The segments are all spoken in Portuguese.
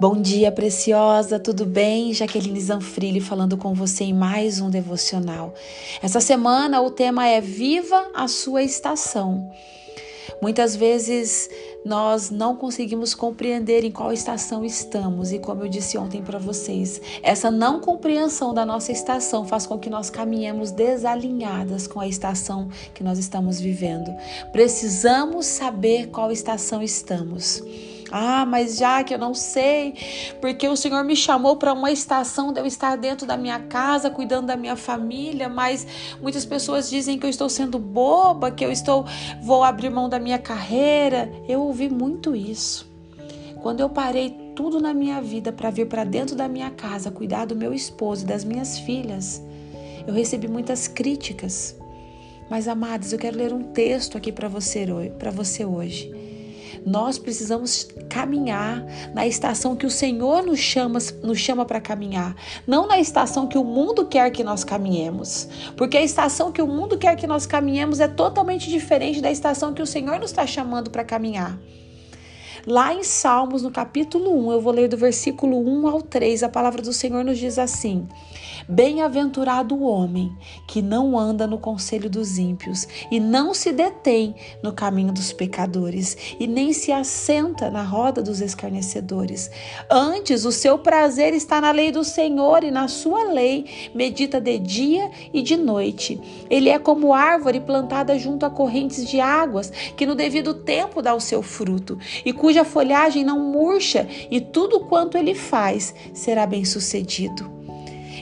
Bom dia, preciosa, tudo bem? Jaqueline Zanfrilli falando com você em mais um devocional. Essa semana o tema é Viva a sua estação. Muitas vezes nós não conseguimos compreender em qual estação estamos e como eu disse ontem para vocês, essa não compreensão da nossa estação faz com que nós caminhemos desalinhadas com a estação que nós estamos vivendo. Precisamos saber qual estação estamos. Ah, mas já que eu não sei, porque o Senhor me chamou para uma estação de eu estar dentro da minha casa, cuidando da minha família, mas muitas pessoas dizem que eu estou sendo boba, que eu estou vou abrir mão da minha carreira. Eu ouvi muito isso. Quando eu parei tudo na minha vida para vir para dentro da minha casa, cuidar do meu esposo e das minhas filhas, eu recebi muitas críticas. Mas amados, eu quero ler um texto aqui para você, para você hoje. Nós precisamos caminhar na estação que o Senhor nos chama, nos chama para caminhar, não na estação que o mundo quer que nós caminhemos, porque a estação que o mundo quer que nós caminhemos é totalmente diferente da estação que o Senhor nos está chamando para caminhar. Lá em Salmos, no capítulo 1, eu vou ler do versículo 1 ao 3, a palavra do Senhor nos diz assim: Bem-aventurado o homem que não anda no conselho dos ímpios e não se detém no caminho dos pecadores e nem se assenta na roda dos escarnecedores. Antes, o seu prazer está na lei do Senhor e na sua lei medita de dia e de noite. Ele é como árvore plantada junto a correntes de águas, que no devido tempo dá o seu fruto e cuja folhagem não murcha, e tudo quanto ele faz será bem sucedido.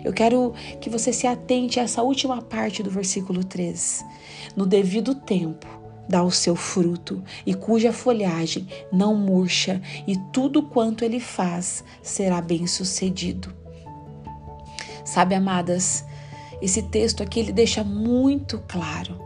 Eu quero que você se atente a essa última parte do versículo 3. No devido tempo, dá o seu fruto e cuja folhagem não murcha, e tudo quanto ele faz será bem sucedido. Sabe, amadas, esse texto aqui ele deixa muito claro.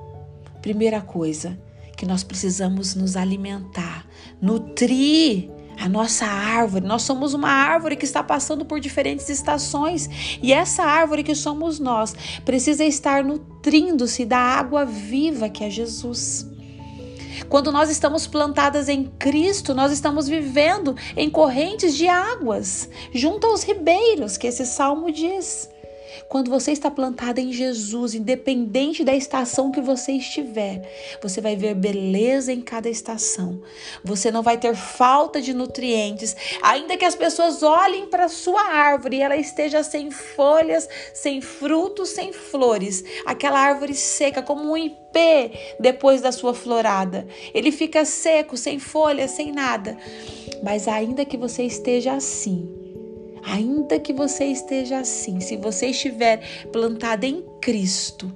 Primeira coisa, que nós precisamos nos alimentar, nutrir a nossa árvore. Nós somos uma árvore que está passando por diferentes estações e essa árvore que somos nós precisa estar nutrindo-se da água viva que é Jesus. Quando nós estamos plantadas em Cristo, nós estamos vivendo em correntes de águas, junto aos ribeiros, que esse salmo diz. Quando você está plantada em Jesus, independente da estação que você estiver, você vai ver beleza em cada estação. Você não vai ter falta de nutrientes, ainda que as pessoas olhem para sua árvore e ela esteja sem folhas, sem frutos, sem flores, aquela árvore seca como um ipê depois da sua florada. Ele fica seco, sem folhas, sem nada. Mas ainda que você esteja assim, Ainda que você esteja assim, se você estiver plantada em Cristo,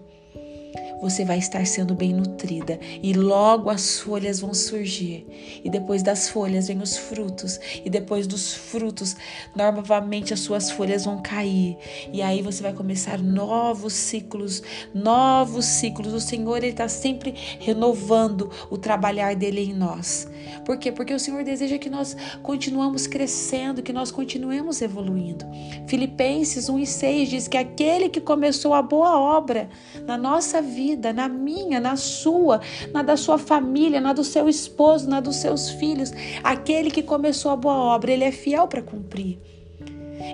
você vai estar sendo bem nutrida e logo as folhas vão surgir. E depois das folhas vem os frutos, e depois dos frutos, novamente as suas folhas vão cair. E aí você vai começar novos ciclos, novos ciclos. O Senhor ele está sempre renovando o trabalhar dele em nós. Por quê? Porque o Senhor deseja que nós continuamos crescendo, que nós continuemos evoluindo. Filipenses 1 e 6 diz que aquele que começou a boa obra na nossa vida vida, na minha, na sua, na da sua família, na do seu esposo, na dos seus filhos. Aquele que começou a boa obra, ele é fiel para cumprir.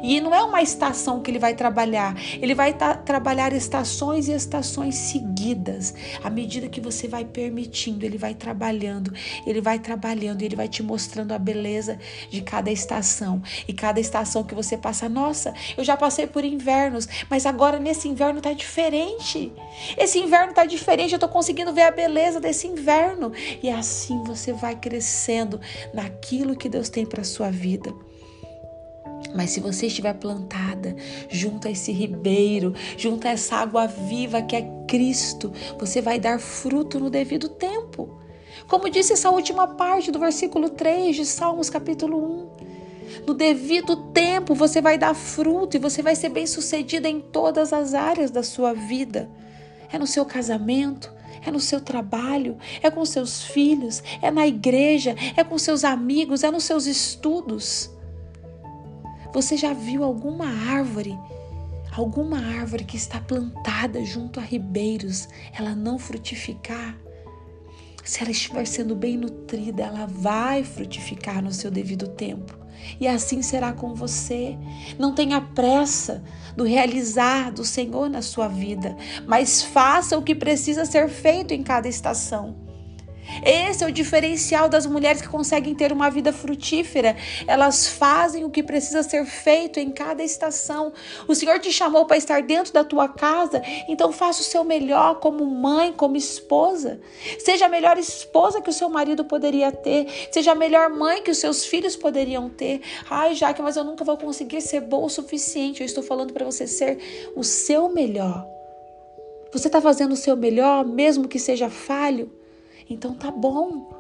E não é uma estação que ele vai trabalhar, ele vai trabalhar estações e estações seguidas. À medida que você vai permitindo, ele vai trabalhando, ele vai trabalhando, ele vai te mostrando a beleza de cada estação. E cada estação que você passa, nossa, eu já passei por invernos, mas agora nesse inverno tá diferente. Esse inverno tá diferente, eu tô conseguindo ver a beleza desse inverno. E assim você vai crescendo naquilo que Deus tem para sua vida. Mas se você estiver plantada junto a esse ribeiro, junto a essa água viva que é Cristo, você vai dar fruto no devido tempo. Como disse essa última parte do versículo 3 de Salmos capítulo 1. No devido tempo você vai dar fruto e você vai ser bem-sucedida em todas as áreas da sua vida. É no seu casamento, é no seu trabalho, é com seus filhos, é na igreja, é com seus amigos, é nos seus estudos. Você já viu alguma árvore, alguma árvore que está plantada junto a ribeiros, ela não frutificar? Se ela estiver sendo bem nutrida, ela vai frutificar no seu devido tempo. E assim será com você. Não tenha pressa do realizar do Senhor na sua vida, mas faça o que precisa ser feito em cada estação. Esse é o diferencial das mulheres que conseguem ter uma vida frutífera. Elas fazem o que precisa ser feito em cada estação. O Senhor te chamou para estar dentro da tua casa, então faça o seu melhor como mãe, como esposa. Seja a melhor esposa que o seu marido poderia ter, seja a melhor mãe que os seus filhos poderiam ter. Ai, Jaque, mas eu nunca vou conseguir ser boa o suficiente. Eu estou falando para você ser o seu melhor. Você está fazendo o seu melhor, mesmo que seja falho? Então tá bom.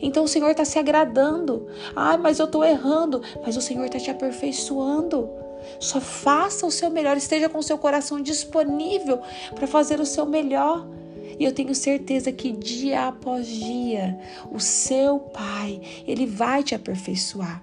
Então o Senhor está se agradando. Ai, mas eu estou errando. Mas o Senhor está te aperfeiçoando. Só faça o seu melhor, esteja com o seu coração disponível para fazer o seu melhor. E eu tenho certeza que dia após dia, o seu Pai, ele vai te aperfeiçoar.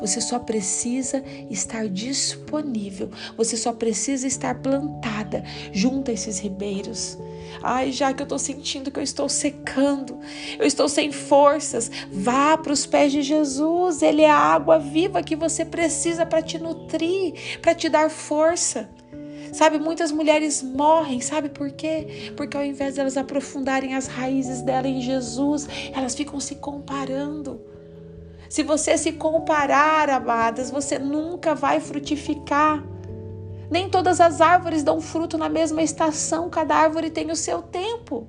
Você só precisa estar disponível. Você só precisa estar plantada junto a esses ribeiros. Ai, já que eu estou sentindo que eu estou secando, eu estou sem forças, vá para os pés de Jesus. Ele é a água viva que você precisa para te nutrir, para te dar força. Sabe, muitas mulheres morrem, sabe por quê? Porque ao invés de elas aprofundarem as raízes dela em Jesus, elas ficam se comparando. Se você se comparar, amadas, você nunca vai frutificar. Nem todas as árvores dão fruto na mesma estação, cada árvore tem o seu tempo.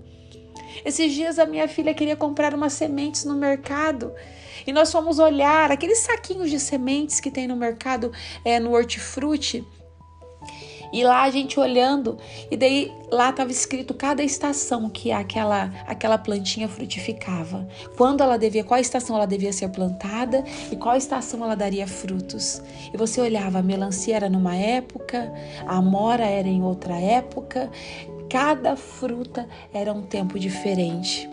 Esses dias a minha filha queria comprar umas sementes no mercado e nós fomos olhar aqueles saquinhos de sementes que tem no mercado, é, no hortifruti. E lá a gente olhando, e daí lá estava escrito cada estação que aquela aquela plantinha frutificava. Quando ela devia, qual estação ela devia ser plantada e qual estação ela daria frutos. E você olhava, a melancia era numa época, a amora era em outra época, cada fruta era um tempo diferente.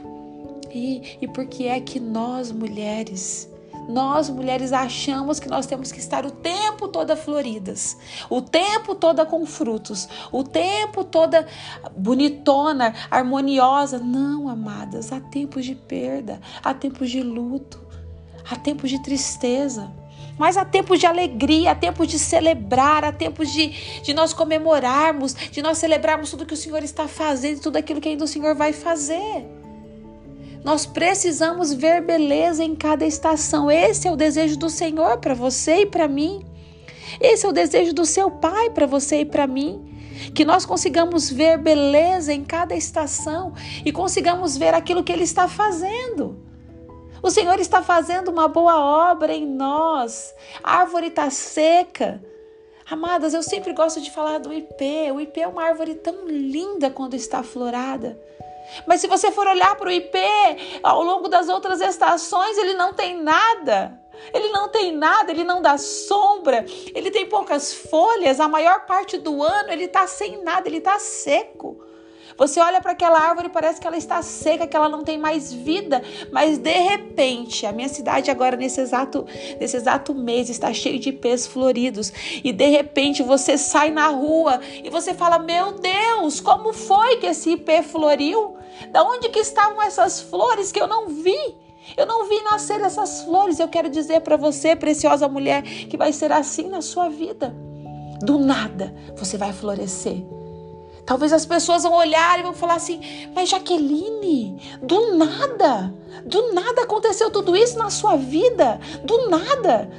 E, e por que é que nós mulheres nós mulheres achamos que nós temos que estar o tempo toda floridas, o tempo toda com frutos, o tempo toda bonitona, harmoniosa. Não, amadas, há tempos de perda, há tempos de luto, há tempos de tristeza. Mas há tempos de alegria, há tempos de celebrar, há tempos de, de nós comemorarmos, de nós celebrarmos tudo que o Senhor está fazendo, tudo aquilo que ainda o Senhor vai fazer. Nós precisamos ver beleza em cada estação. Esse é o desejo do Senhor para você e para mim. Esse é o desejo do seu Pai para você e para mim. Que nós consigamos ver beleza em cada estação e consigamos ver aquilo que Ele está fazendo. O Senhor está fazendo uma boa obra em nós. A árvore está seca. Amadas, eu sempre gosto de falar do ipê. O ipê é uma árvore tão linda quando está florada. Mas se você for olhar para o IP ao longo das outras estações, ele não tem nada. Ele não tem nada, ele não dá sombra, ele tem poucas folhas, a maior parte do ano ele está sem nada, ele está seco. Você olha para aquela árvore e parece que ela está seca, que ela não tem mais vida, mas de repente, a minha cidade agora nesse exato, nesse exato mês está cheio de pés floridos e de repente você sai na rua e você fala: "Meu Deus, como foi que esse ipê floriu? Da onde que estavam essas flores que eu não vi?" Eu não vi nascer essas flores. Eu quero dizer para você, preciosa mulher, que vai ser assim na sua vida. Do nada você vai florescer. Talvez as pessoas vão olhar e vão falar assim: Mas Jaqueline, do nada, do nada aconteceu tudo isso na sua vida, do nada.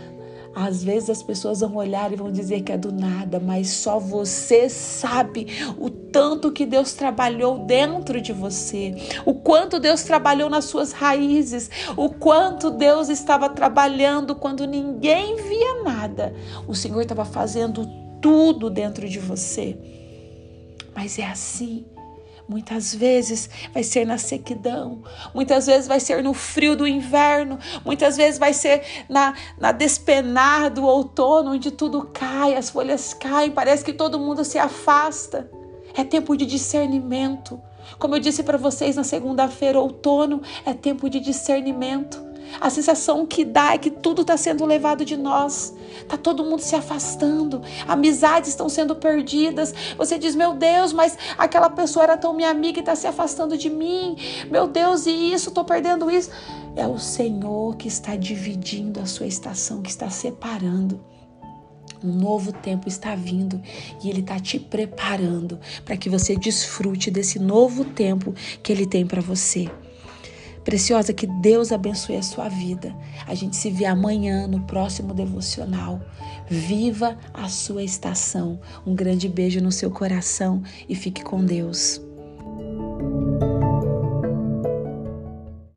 Às vezes as pessoas vão olhar e vão dizer que é do nada, mas só você sabe o tanto que Deus trabalhou dentro de você, o quanto Deus trabalhou nas suas raízes, o quanto Deus estava trabalhando quando ninguém via nada. O Senhor estava fazendo tudo dentro de você. Mas é assim. Muitas vezes vai ser na sequidão, muitas vezes vai ser no frio do inverno, muitas vezes vai ser na, na despenar do outono, onde tudo cai, as folhas caem, parece que todo mundo se afasta. É tempo de discernimento. Como eu disse para vocês na segunda-feira, outono é tempo de discernimento. A sensação que dá é que tudo está sendo levado de nós. Está todo mundo se afastando. Amizades estão sendo perdidas. Você diz, meu Deus, mas aquela pessoa era tão minha amiga e está se afastando de mim. Meu Deus, e isso, estou perdendo isso. É o Senhor que está dividindo a sua estação, que está separando. Um novo tempo está vindo e Ele está te preparando para que você desfrute desse novo tempo que Ele tem para você. Preciosa, que Deus abençoe a sua vida. A gente se vê amanhã no próximo devocional. Viva a sua estação. Um grande beijo no seu coração e fique com Deus.